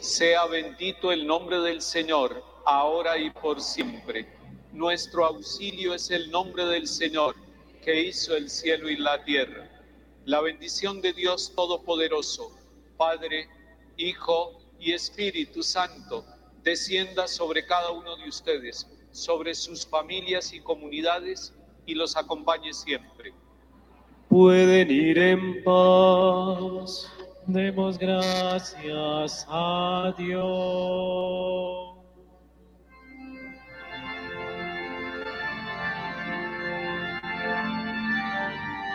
Sea bendito el nombre del Señor, ahora y por siempre. Nuestro auxilio es el nombre del Señor, que hizo el cielo y la tierra. La bendición de Dios Todopoderoso, Padre, Hijo y Espíritu Santo, descienda sobre cada uno de ustedes, sobre sus familias y comunidades y los acompañe siempre. Pueden ir en paz. Demos gracias a Dios.